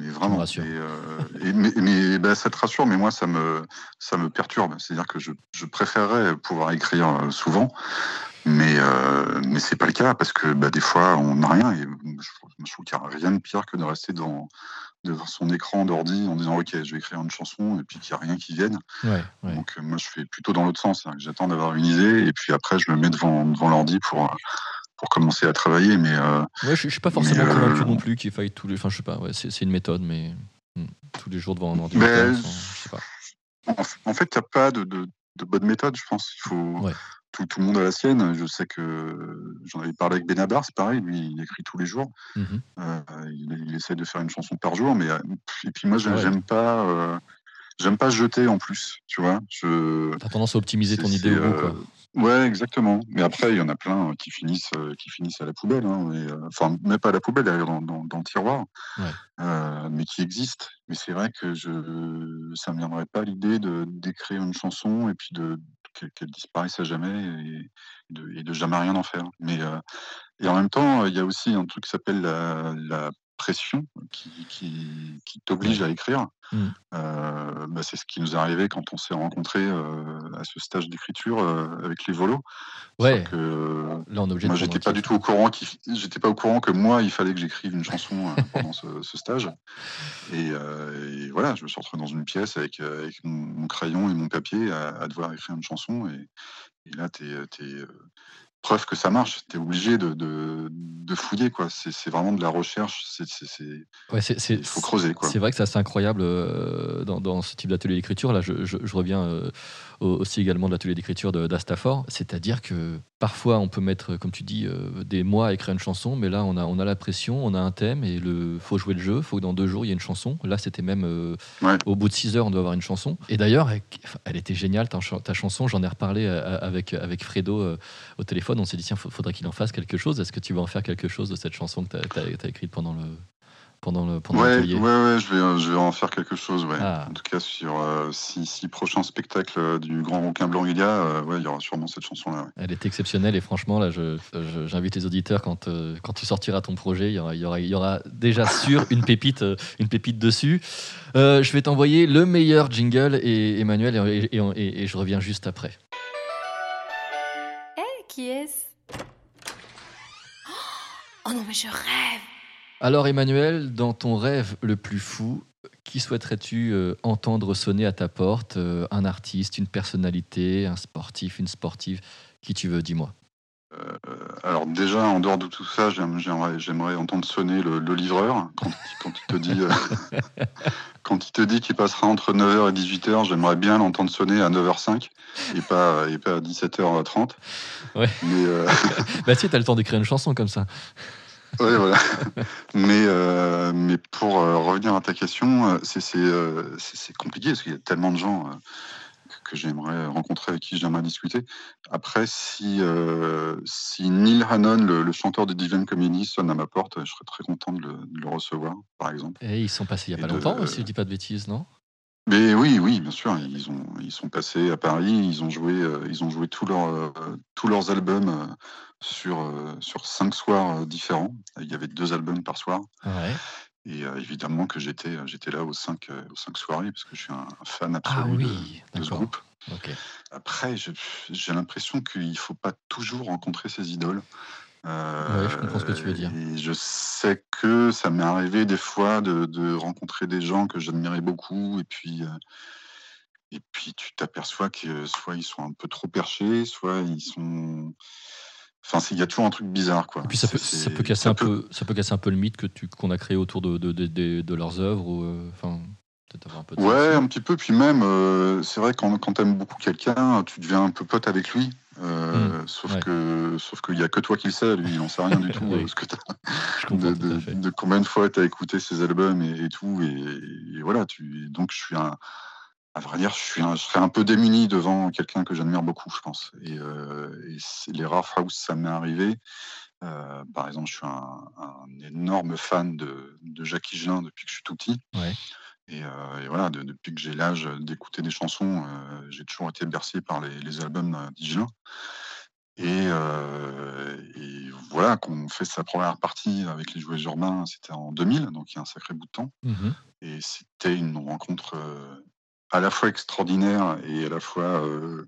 vraiment. Et, euh, et- mais mais, bah, ça te rassure, mais moi, ça me, ça me perturbe. C'est-à-dire que je, je préférerais pouvoir écrire euh, souvent, mais, euh, mais c'est pas le cas parce que bah, des fois, on n'a rien. Et je, trouve- je trouve qu'il n'y a rien de pire que de rester devant, devant son écran d'ordi en disant Ok, je vais écrire une chanson et puis qu'il n'y a rien qui vienne. Ouais, ouais. Donc, moi, je fais plutôt dans l'autre sens. J'attends d'avoir une idée et puis après, je me mets devant, devant l'ordi pour, pour commencer à travailler. Mais. euh, Ouais, je, suis pas forcément Mais, euh, convaincu non plus qu'il faille tous les. Enfin, je sais pas. Ouais, c'est une méthode, mais hmm, tous les jours devant un ordinateur. Ben, sans- je sais pas. En, fait, il n'y a pas de, de, de bonne méthode, je pense. Il faut Ouais. tout, tout le monde a la sienne. Je sais que j'en avais parlé avec Benabar, c'est pareil. Lui, il écrit tous les jours. Mhm. Euh, il, il essaie de faire une chanson par jour, mais et puis moi, j'aime Ouais. pas, euh, j'aime pas jeter en plus. Tu vois, je. T'as tendance à optimiser ton idée au bout, quoi. Ouais, exactement. Mais après, il y en a plein euh, qui finissent, euh, qui finissent à la poubelle. hein, et, euh, Enfin, même pas à la poubelle, d'ailleurs, dans, dans, dans le tiroir. Ouais. Euh, mais qui existent. Mais c'est vrai que je, ça me viendrait pas l'idée de d'écrire une chanson et puis de qu'elle disparaisse à jamais et de, et de jamais rien en faire. Mais euh, et en même temps, il y a aussi un truc qui s'appelle la, la pression qui, qui, qui t'oblige à écrire. Mm. Euh, bah, c'est ce qui nous est arrivé quand on s'est rencontrés euh, à ce stage d'écriture euh, avec les volos. Ouais. Que, Là, on est obligé moi, j'étais pas du tout au courant j'étais pas au courant que moi, il fallait que j'écrive une chanson pendant ce, ce stage. Et, et voilà, je me suis retrouvé dans une pièce avec, avec mon, mon crayon et mon papier à, à devoir écrire une chanson. Et, et là, t'es, t'es, euh, preuve que ça marche. T'es obligé de, de, de fouiller, quoi. C'est, c'est vraiment de la recherche. C'est, c'est, c'est- Ouais, c'est- c'est- il faut creuser. C'est vrai que c'est assez incroyable euh, dans, dans ce type d'atelier d'écriture. Là, je, je- je reviens euh, au- aussi également de l'atelier d'écriture d'Astafor. C'est-à-dire que parfois, on peut mettre, comme tu dis, euh, des mois à écrire une chanson, mais là, on a, on a la pression, on a un thème et il faut jouer le jeu. Il faut que dans deux jours, il y ait une chanson. Là, c'était même Ouais. au bout de six heures, on doit avoir une chanson. Et d'ailleurs, elle, elle était géniale, ta, ta chanson. J'en ai reparlé avec, avec Fredo au téléphone. On s'est dit, tiens, il faudrait qu'il en fasse quelque chose. Est-ce que tu vas en faire quelque chose de cette chanson que tu as, écrite pendant le. Pendant le pendant Ouais, ouais, ouais, je vais, euh, je vais en faire quelque chose, ouais. Ah. En tout cas, sur euh, six, six prochains spectacles euh, du Grand Ronquin Blanc il y a, euh, ouais, il y aura sûrement cette chanson-là. ouais. Elle est exceptionnelle et franchement, là, je- je- j'invite les auditeurs quand, euh, quand tu sortiras ton projet, il y aura, il y aura, il y aura déjà sûr une pépite, une pépite dessus. Je vais t'envoyer le meilleur jingle et Emmanuel et, et- et- et je reviens juste après. Oh non, mais je rêve Alors Emmanuel, dans ton rêve le plus fou, qui souhaiterais-tu euh, entendre sonner à ta porte Euh, Un artiste, une personnalité, un sportif, une sportive Qui tu veux, dis-moi. Euh, alors déjà, en dehors de tout ça, j'aime- j'aimerais, entendre sonner le, le livreur quand, il- quand il te dit, euh, quand il te dit qu'il passera entre 9h et 18h. J'aimerais bien l'entendre sonner à 9h05 et pas, et pas à 17h30. Ouais. Mais euh, Bah sais, t'as le temps d'écrire une chanson comme ça. Ouais, voilà. mais, euh, mais pour revenir à ta question, c'est compliqué parce qu'il y a tellement de gens que, j'aimerais rencontrer, avec qui j'aimerais discuter. Après, si, euh, si Neil Hannon, le, le chanteur de Divine Comedy, sonne à ma porte, je serais très content de le, de le recevoir, par exemple. Et ils sont passés il y a Et pas de- longtemps, si je dis pas de bêtises, non? Mais oui, oui, bien sûr. Ils ont, ils sont passés à Paris. Ils ont joué, euh, ils ont joué tous leurs, euh, tous leurs albums euh, sur euh, sur cinq soirs euh, différents. Il y avait deux albums par soir. Ouais. Et euh, évidemment que j'étais, j'étais là aux cinq, euh, aux cinq soirées parce que je suis un fan Ah absolu de- oui, de, ce d'accord. groupe. Ok. Après, j'ai l'impression qu'il faut pas toujours rencontrer ses idoles. Ouais, je comprends ce que tu veux dire. Et je sais que ça m'est arrivé des fois de, de rencontrer des gens que j'admirais beaucoup, et puis, euh, et puis tu t'aperçois que soit ils sont un peu trop perchés, soit ils sont. Enfin, il y a toujours un truc bizarre, quoi. Et puis ça peut, ça casser ça un peu, ça peut casser un peu le mythe que tu qu'on a créé autour de, leurs œuvres euh, enfin peut-être avoir un peu de ça Ouais, un petit peu. Puis même, euh, c'est vrai quand, quand t'aimes beaucoup quelqu'un, tu deviens un peu pote avec lui. Euh, Sauf Mmh. ouais. que, sauf qu'il y a que toi qui le sais. Lui, il n'en sait rien du tout. Oui. euh, ce que comprends de, combien de fois tu as écouté ses albums et, et tout. Et, et voilà. Tu, donc, je suis un. À vrai dire, je, suis un, je serais un peu démuni devant quelqu'un que j'admire beaucoup, je pense. Et, euh, et c'est les rares fois où ça m'est arrivé. euh, par exemple, je suis un, un énorme fan de, de Jacques Higelin depuis que je suis tout petit. Ouais. Et, euh, et voilà, de- depuis que j'ai l'âge d'écouter des chansons, euh, j'ai toujours été bercé par les, les albums euh, d'Higelin. Et, euh, et voilà, qu'on fait sa première partie avec les jouets urbains, c'était en 2000, donc il y a un sacré bout de temps. Mhm. Et c'était une rencontre euh, à la fois extraordinaire et à la fois euh,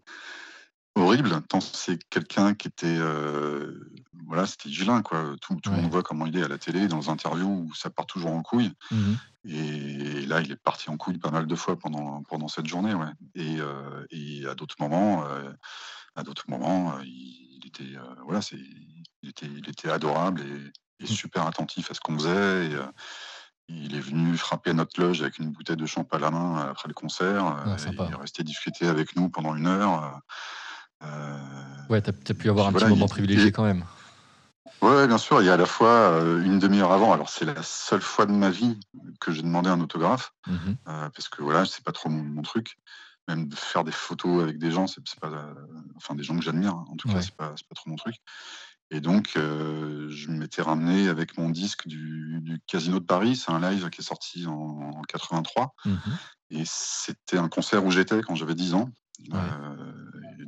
horrible, tant c'est quelqu'un qui était. euh, voilà, c'était Gilin, quoi. Tout, tout le monde voit comment il est à la télé, dans les interviews où ça part toujours en couille. Mhm. Et là, il est parti en couille pas mal de fois pendant, pendant cette journée, ouais. Et, euh, et à d'autres moments, euh, à d'autres moments, il, il était, voilà, c'est, il était, il était adorable et, et Mm. super attentif à ce qu'on faisait. Et, il est venu frapper à notre loge avec une bouteille de champ à la main après le concert. Ah, il est resté discuter avec nous pendant une heure. Euh, Ouais, t'as as pu avoir un petit moment il- privilégié il- quand même. Ouais, bien sûr. Il y a à la fois euh, une demi-heure avant. Alors, c'est la seule fois de ma vie que j'ai demandé un autographe. Mhm. euh, parce que voilà, c'est pas trop mon, mon truc. Même de faire des photos avec des gens, c'est pas, enfin des gens que j'admire. hein. En tout Ouais. cas, c'est pas, pas trop mon truc. Et donc, euh, je m'étais ramené avec mon disque du, du Casino de Paris. C'est un live qui est sorti en, en 83. Mhm. Et c'était un concert où j'étais quand j'avais 10 ans. Ouais. Euh,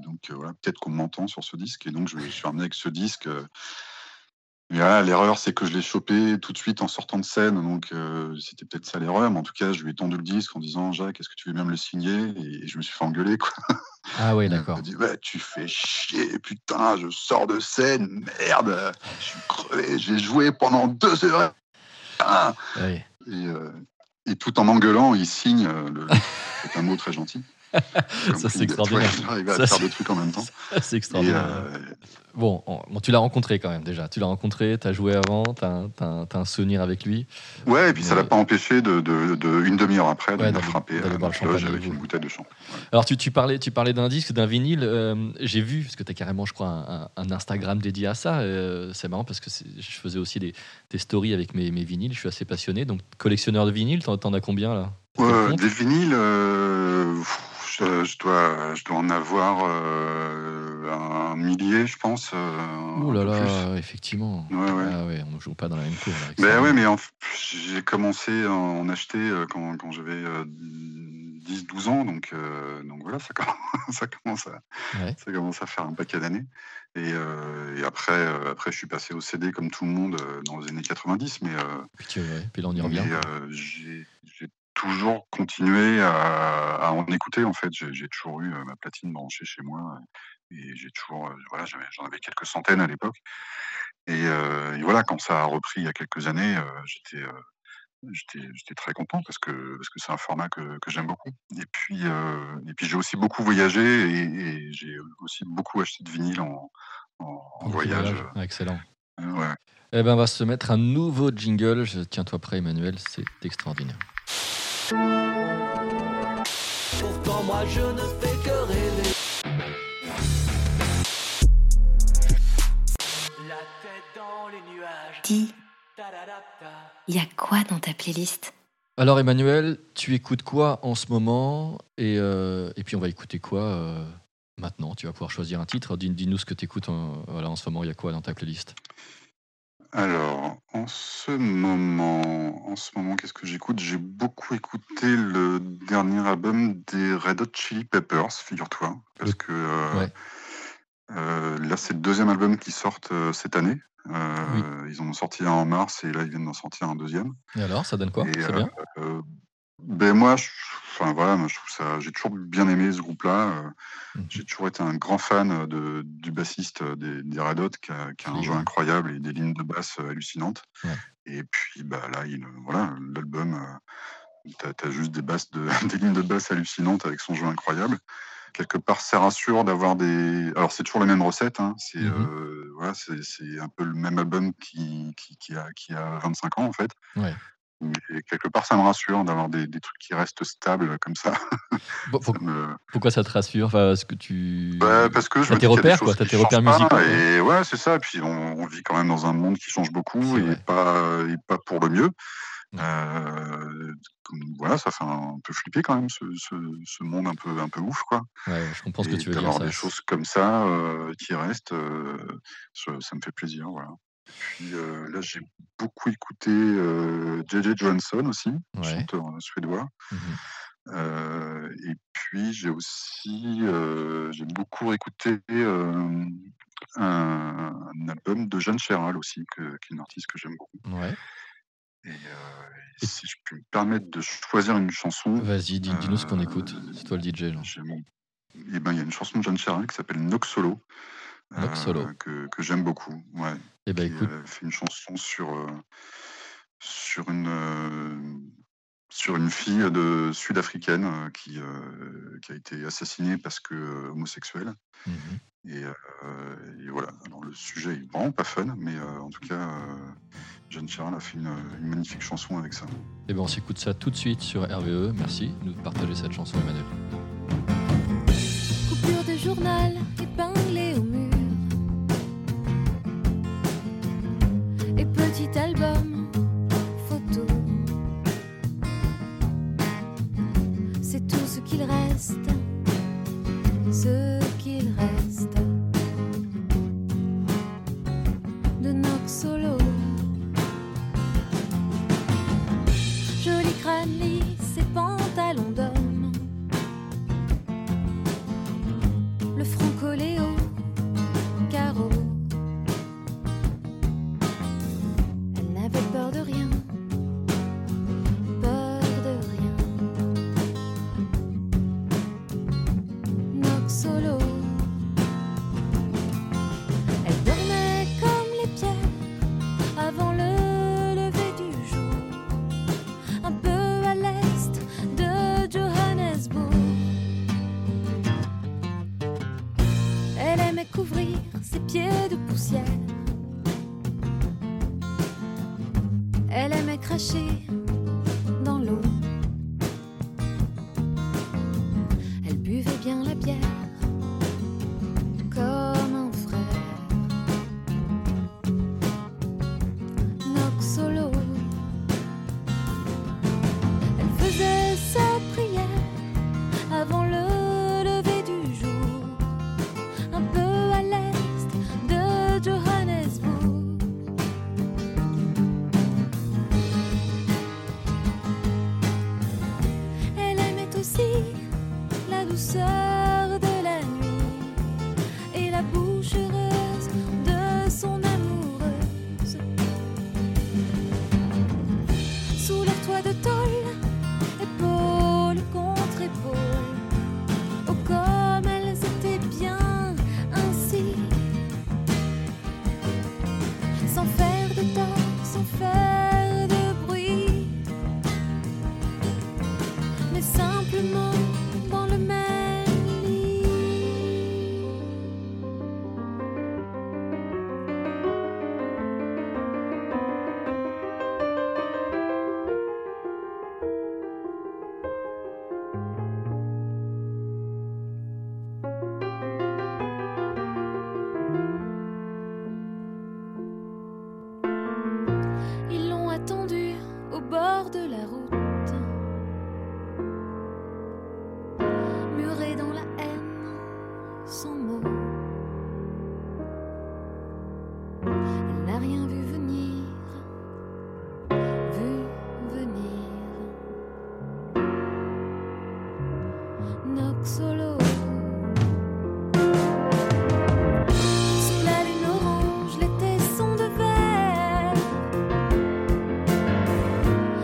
donc, euh, voilà, peut-être qu'on m'entend sur ce disque. Et donc, je, je suis ramené avec ce disque. euh, mais voilà, l'erreur, c'est que je l'ai chopé tout de suite en sortant de scène. Donc, euh, c'était peut-être ça l'erreur. Mais en tout cas, je lui ai tendu le disque en disant Jacques, est-ce que tu veux bien me le signer? Et je me suis fait engueuler. Quoi. Ah ouais, Il m'a d'accord. dit Ouais, Tu fais chier, putain, je sors de scène, merde, je suis crevé, j'ai joué pendant deux heures. Ah et, euh, et tout en m'engueulant, il signe. le... C'est un mot très gentil. Ça, c'est extraordinaire. Il Ça, faire c'est- deux trucs en même temps. C'est extraordinaire. euh, Bon, on- bon, tu l'as rencontré quand même déjà. Tu l'as rencontré, tu as joué avant, tu as, un souvenir avec lui. ouais, et puis ça Mais- l'a pas empêché de, de- de- une demi-heure après de Ouais, me d'aller- frapper à la loge champagne avec une bouteille de champ. Ouais. Alors, tu, tu parlais, tu parlais d'un disque, d'un vinyle. euh, J'ai vu, parce que tu as carrément, je crois, un, Instagram dédié à ça. euh, c'est marrant parce que je faisais aussi des, des stories avec mes, mes vinyles. Je suis assez passionné. Donc, collectionneur de vinyles, t'en as combien là? Compte des vinyles, euh, je, je dois, je dois en avoir euh, un millier, je pense. euh, Ouh là là, effectivement. plus. Ouais, ouais. Ah ouais, on ne joue pas dans la même cour. là, Ben ouais, mais j'ai commencé à en acheter euh, quand, quand j'avais euh, 10-12 ans, donc, euh, donc voilà, ça commence, ça, commence à, Ouais. ça commence à faire un paquet d'années. Et, euh, et après, euh, après, je suis passé au CD comme tout le monde dans les années 90, mais, Puis, là, on y revient. j'ai toujours continué à, à en écouter. En fait, j'ai toujours eu euh, ma platine branchée chez moi et j'ai toujours, euh, voilà, j'en avais quelques centaines à l'époque. Et, euh, et voilà, quand ça a repris il y a quelques années, euh, j'étais euh, j'étais très content parce que parce que c'est un format que, que j'aime beaucoup. Et puis euh, et puis j'ai aussi beaucoup voyagé et, et j'ai aussi beaucoup acheté de vinyle en, voyage. Ah, excellent. Euh, ouais. Eh ben, on va se mettre un nouveau jingle. Je- Tiens-toi prêt, Emmanuel, c'est extraordinaire. Pourtant moi je ne fais que rêver. La tête dans les nuages. Dis, y a quoi dans ta playlist? Alors, Emmanuel, tu écoutes quoi en ce moment? Et, euh, et puis, on va écouter quoi euh, maintenant? Tu vas pouvoir choisir un titre. Dis- Dis-nous ce que tu écoutes en, voilà, en ce moment. Il y a quoi dans ta playlist? Alors, en ce moment, en ce moment, qu'est-ce que j'écoute? J'ai beaucoup écouté le dernier album des Red Hot Chili Peppers, figure-toi, parce que euh, Ouais. euh, là, c'est le deuxième album qui sort euh, cette année. Ils en ont sorti un en mars et là, ils viennent d'en sortir un deuxième. Et alors, ça donne quoi? C'est bien ben moi, je, enfin voilà, moi, je trouve ça. J'ai toujours bien aimé ce groupe-là. euh, Mhm. J'ai toujours été un grand fan de, du bassiste des, des Red Hot, qui a, qui a un jeu incroyable et des lignes de basse euh, hallucinantes. Et puis bah là, il, voilà, l'album, euh, t'as as juste des basses, de, des lignes de basse hallucinantes avec son jeu incroyable. Quelque part, ça rassure d'avoir des. Alors c'est toujours la même recette. Hein. C'est Mhm. euh, voilà, c'est c'est un peu le même album qui, qui, qui a, qui a 25 ans en fait. Mais quelque part, ça me rassure d'avoir des, des trucs qui restent stables comme ça. Bon, pour- Ça me- Pourquoi ça te rassure? Enfin, Est-ce que tu. bah, parce que je T'as me tes repères, quoi, t'as qui tes repères musicaux. Et ouais, c'est ça. Et puis on, on vit quand même dans un monde qui change beaucoup et vrai. pas, et pas pour le mieux. Ouais. Euh, voilà, ça fait un peu flipper quand même ce, ce, ce monde un peu, un peu ouf, quoi. Ouais, je comprends ce que tu veux dire. d'avoir des choses comme ça euh, qui restent, euh, ça, ça me fait plaisir, voilà. Puis euh, là, j'ai beaucoup écouté euh, JJ Johansson aussi, Ouais. chanteur euh, suédois. Euh, et puis j'ai aussi j'ai beaucoup écouté un, un album de Jeanne Chéral aussi, que, qui est une artiste que j'aime beaucoup. Ouais. Et, et si je peux me permettre de choisir une chanson, Vas-y, dis- dis-nous ce qu'on écoute. C'est toi le DJ, là. eh ben, il y a une chanson de Jeanne Chéral qui s'appelle Nox Solo. Solo. que, que j'aime beaucoup. Ouais. Eh ben, écoute, euh, fait une chanson sur, euh, sur, une, euh, sur une fille de sud-africaine euh, qui, euh, qui a été assassinée parce que euh, homosexuelle. mhm. Et, euh, et voilà. Alors le sujet est vraiment pas fun, mais euh, en tout cas, euh, Jeanne Chéral a fait une, une magnifique chanson avec ça. Eh ben, on s'écoute ça tout de suite sur RVE. Merci de nous partager cette chanson, Emmanuel.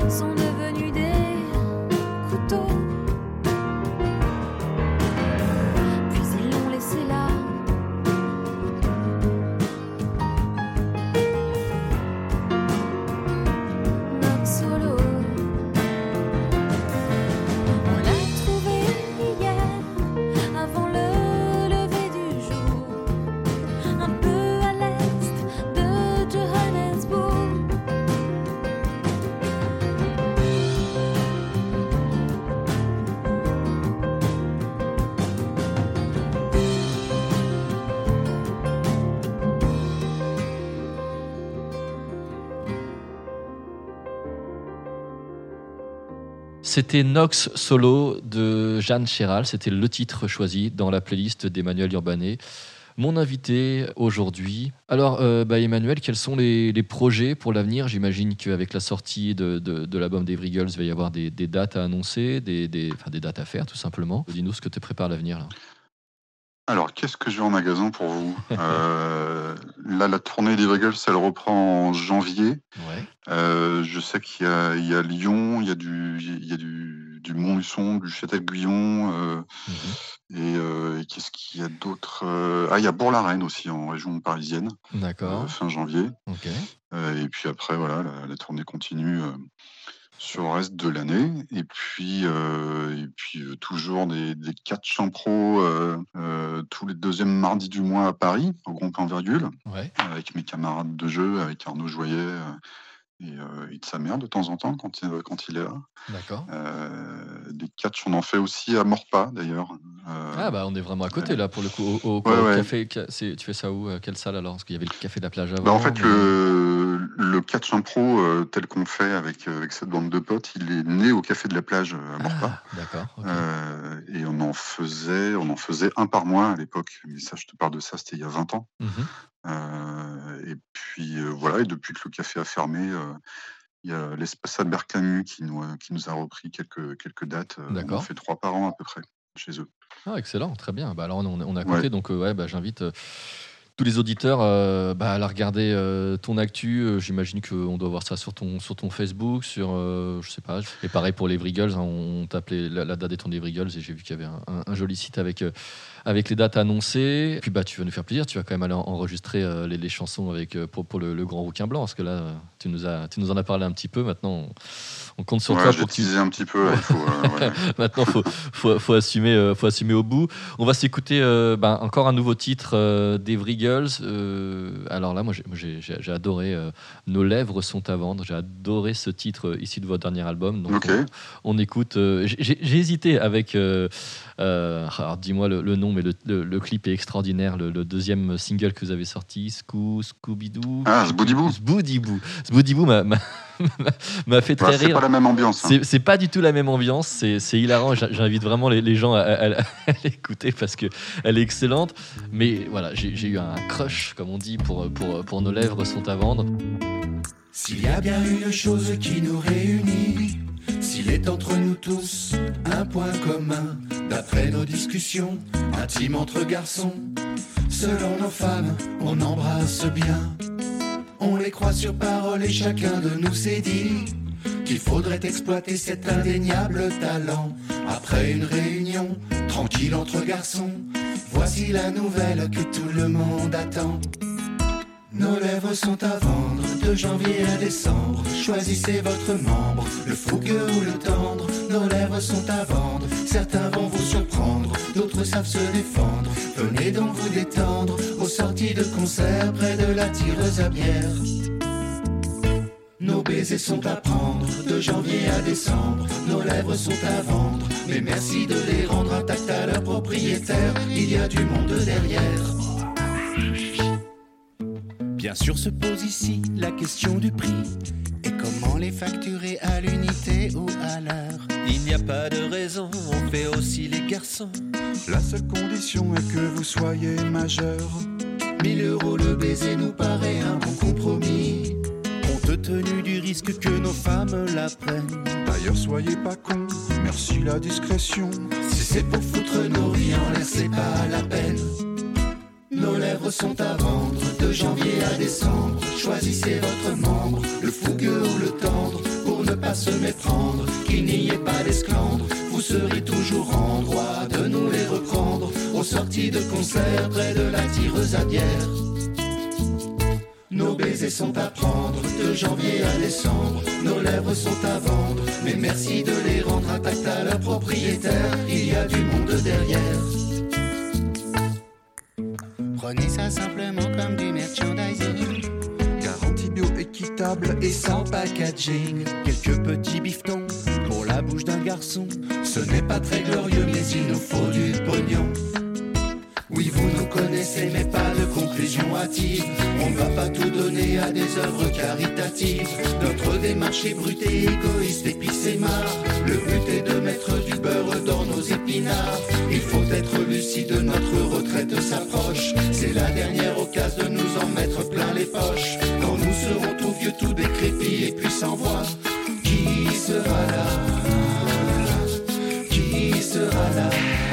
son C'était Nox Solo de Jeanne Chéral. C'était le titre choisi dans la playlist d'Emmanuel Urbanet. Mon invité aujourd'hui. Alors, euh, bah, Emmanuel, quels sont les, projets pour l'avenir? J'imagine qu'avec la sortie de, de- l'album d'Every Girls, il va y avoir des, des dates à annoncer, des, des- des dates à faire, tout simplement. Dis-nous ce que te prépare l'avenir. Là. Alors, qu'est-ce que j'ai en magasin pour vous Euh, Là, la tournée des Regals, elle reprend en janvier. Ouais. Euh, je sais qu'il y a, il y a Lyon, il y a du, il y a du, du Montluçon, du Châtel-Guyon. euh, Mhm. et euh, et qu'est-ce qu'il y a d'autre Ah, il y a Bourg-la-Reine aussi, en région parisienne, D'accord. fin janvier. Et puis après, voilà, la, la tournée continue sur le reste de l'année. Et puis, euh, et puis euh, toujours des, des quatre champs pro euh, tous les deuxièmes mardis du mois à Paris, au Grand Point Virgule, Ouais. avec mes camarades de jeu, avec Arnaud Joyer euh, et, et de sa mère de temps en temps quand il, quand il est là. D'accord. Des catchs, on en fait aussi à Morpas d'ailleurs. Ah bah on est vraiment à côté là pour le coup. Au, au- Ouais, au ouais. café, tu fais ça où Quelle salle alors? Parce qu'il y avait le café de la plage avant. Bah, en fait, mais- le, le catch impro euh, tel qu'on fait avec, euh, avec cette bande de potes, il est né au Café de la Plage euh, à. Ah, D'accord. ok. Euh, et on en faisait, on en faisait un par mois à l'époque. Mais ça, je te parle de ça, c'était il y a 20 ans. Mhm. Et puis voilà, et depuis que le café a fermé, il y a l'espace Albert Camus qui nous, a- qui nous a repris quelques, quelques dates. On en D'accord. fait trois par an à peu près chez eux. Ah, excellent, très bien. Bah, alors on on côté, Ouais. donc ouais, bah, j'invite tous les auditeurs euh, bah, à euh, ton actu. Euh, J'imagine qu'on doit voir ça sur ton, sur ton Facebook, sur euh, je sais pas. Et pareil pour les Vrigals, hein, on t'appelait la, la date des tournées Vrigals et j'ai vu qu'il y avait un joli site avec, euh, avec les dates annoncées. Et puis bah, tu vas nous faire plaisir, tu vas quand même aller en- enregistrer euh, les, les chansons avec, euh, pour, pour le, le Grand Rouquin Blanc, parce que là, tu nous, as, tu nous en as parlé un petit peu. Maintenant, on, on compte sur Ouais, toi pour que tu, un petit peu. là, il faut, euh, ouais. Maintenant, faut, faut, faut assumer, faut assumer au bout. On va s'écouter ben, encore un nouveau titre Girls. Euh, alors là, moi, j'ai- adoré Nos lèvres sont à vendre. J'ai adoré ce titre issu de votre dernier album. Donc, on, on écoute. j'ai- hésité avec. euh, euh, alors, dis-moi le, le nom, mais le, le- le clip est extraordinaire. Le, le deuxième single que vous avez sorti, Scoo, Scooby-Doo. Ah, Zboudibou. Zboudibou. Zboudibou m'a- m'a m'a fait Bah, très c'est rire. pas la même ambiance. hein. C'est- C'est pas du tout la même ambiance, c'est c'est hilarant. J'invite vraiment les, les gens à, à- à l'écouter parce que elle est excellente. Mais voilà, j'ai j'ai eu un crush, comme on dit, pour, pour, pour nos lèvres sont à vendre. S'il y a bien une chose qui nous réunit, s'il est entre nous tous un point commun, d'après nos discussions intimes entre garçons, selon nos femmes, on embrasse bien. On les croit sur parole et chacun de nous s'est dit qu'il faudrait exploiter cet indéniable talent. Après une réunion tranquille entre garçons, voici la nouvelle que tout le monde attend. Nos lèvres sont à vendre de janvier à décembre. Choisissez votre membre, le fougueux ou le tendre. Nos lèvres sont à vendre. Certains vont vous surprendre, d'autres savent se défendre. Venez donc vous détendre aux sorties de concert près de la tireuse à bière. Nos baisers sont à prendre de janvier à décembre. Nos lèvres sont à vendre, mais merci de les rendre intactes à leur propriétaire. Il y a du monde derrière. Bien sûr se pose ici la question du prix. Et comment les facturer à l'unité ou à l'heure? Il n'y a pas de raison, on fait aussi les garçons. La seule condition est que vous soyez majeur. 1000 euros le baiser nous paraît un bon compromis. Compte tenu du risque que nos femmes la prennent. D'ailleurs, soyez pas con. Merci la discrétion. Si c'est pour foutre nos vies en l'air, c'est pas la peine. Nos lèvres sont à vendre de janvier à décembre. Choisissez votre membre, le fougueux ou le tendre, pour ne pas se méprendre, qu'il n'y ait pas d'esclandre. Vous serez toujours en droit de nous les reprendre aux sorties de concert près de la tireuse à bière. Nos baisers sont à prendre de janvier à décembre. Nos lèvres sont à vendre, mais merci de les rendre intactes à leur propriétaire. Il y a du monde derrière. Simplement comme du merchandising Garantie bio-équitable et sans packaging. Quelques petits bifetons pour la bouche d'un garçon. Ce n'est pas très glorieux, mais il nous faut du pognon. Oui, vous nous connaissez, mais pas de conclusion hâtive. On ne va pas tout donner à des œuvres caritatives. Notre démarche est brute et égoïste, et puis c'est marre. Le but est de mettre du beurre dans nos épinards. Il faut être lucide, notre retraite s'approche. C'est la dernière occasion de nous en mettre plein les poches. Quand nous serons tout vieux, tout décrépits et puis sans voix, qui sera là? Qui sera là?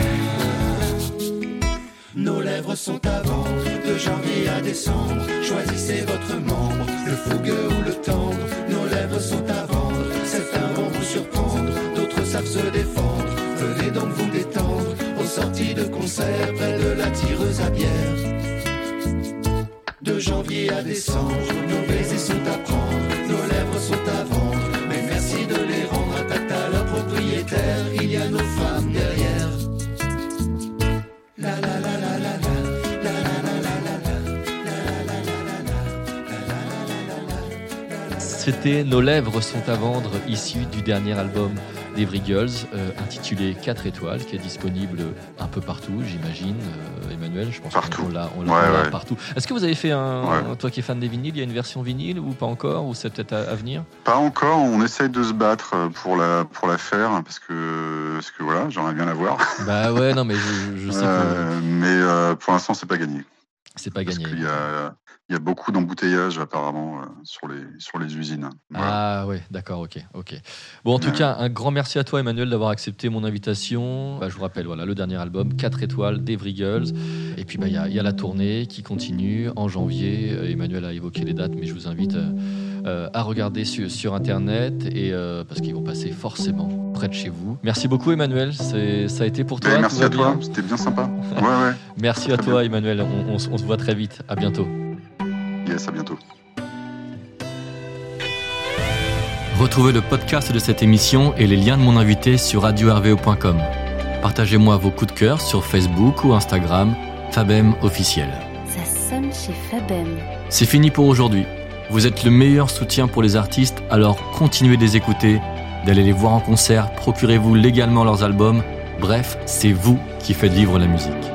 Sont à vendre de janvier à décembre. Choisissez votre membre, le fougueux ou le tendre. Nos lèvres sont à vendre, certains vont vous surprendre, d'autres savent se défendre. Venez donc vous détendre aux sorties de concert près de la tireuse à bière. De janvier à décembre, nos baisers sont à prendre, nos lèvres sont à vendre. Mais merci de les rendre intactes à leur propriétaire. Il y a nos femmes derrière. C'était Nos lèvres sont à vendre, issu du dernier album d'Evry Girls, euh, intitulé 4 étoiles, qui est disponible un peu partout, j'imagine. Euh, Emmanuel, je pense Partout. qu'on l'a on l'a- Ouais, ouais. partout. Est-ce que vous avez fait un. Ouais. Toi qui es fan des vinyles, il y a une version vinyle ou pas encore Ou c'est peut-être à, à venir? Pas encore, on essaye de se battre euh, pour la, pour la faire, parce que, parce que voilà, j'aimerais bien la voir. Bah ouais, non, mais je, je sais que mais pour l'instant, c'est pas gagné. c'est pas Parce gagné. qu'il y a, il y a beaucoup d'embouteillages apparemment euh, sur, les, sur les usines. Voilà. Ah ouais, d'accord, ok, ok. Bon, en tout Ouais. cas, un grand merci à toi, Emmanuel, d'avoir accepté mon invitation. Bah, je vous rappelle, voilà, le dernier album, 4 étoiles, d'Evry Girls. Et puis, bah, il y, a- y a la tournée qui continue en janvier. Euh, Emmanuel a évoqué les dates, mais je vous invite euh, à regarder sur, sur Internet, et, parce qu'ils vont passer forcément près de chez vous. Merci beaucoup, Emmanuel. C'est- Ça a été pour toi. Ben, tout merci à toi, bien c'était bien sympa. Ouais, ouais. Merci à toi, Emmanuel. On, on se- on se voit très vite. À bientôt. À bientôt. Retrouvez le podcast de cette émission et les liens de mon invité sur radio-rvo.com. Partagez-moi vos coups de cœur sur Facebook ou Instagram, Fabem officiel. Ça sonne chez Fabem. C'est fini pour aujourd'hui. Vous êtes le meilleur soutien pour les artistes, alors continuez de les écouter, d'aller les voir en concert, procurez-vous légalement leurs albums. Bref, c'est vous qui faites vivre la musique.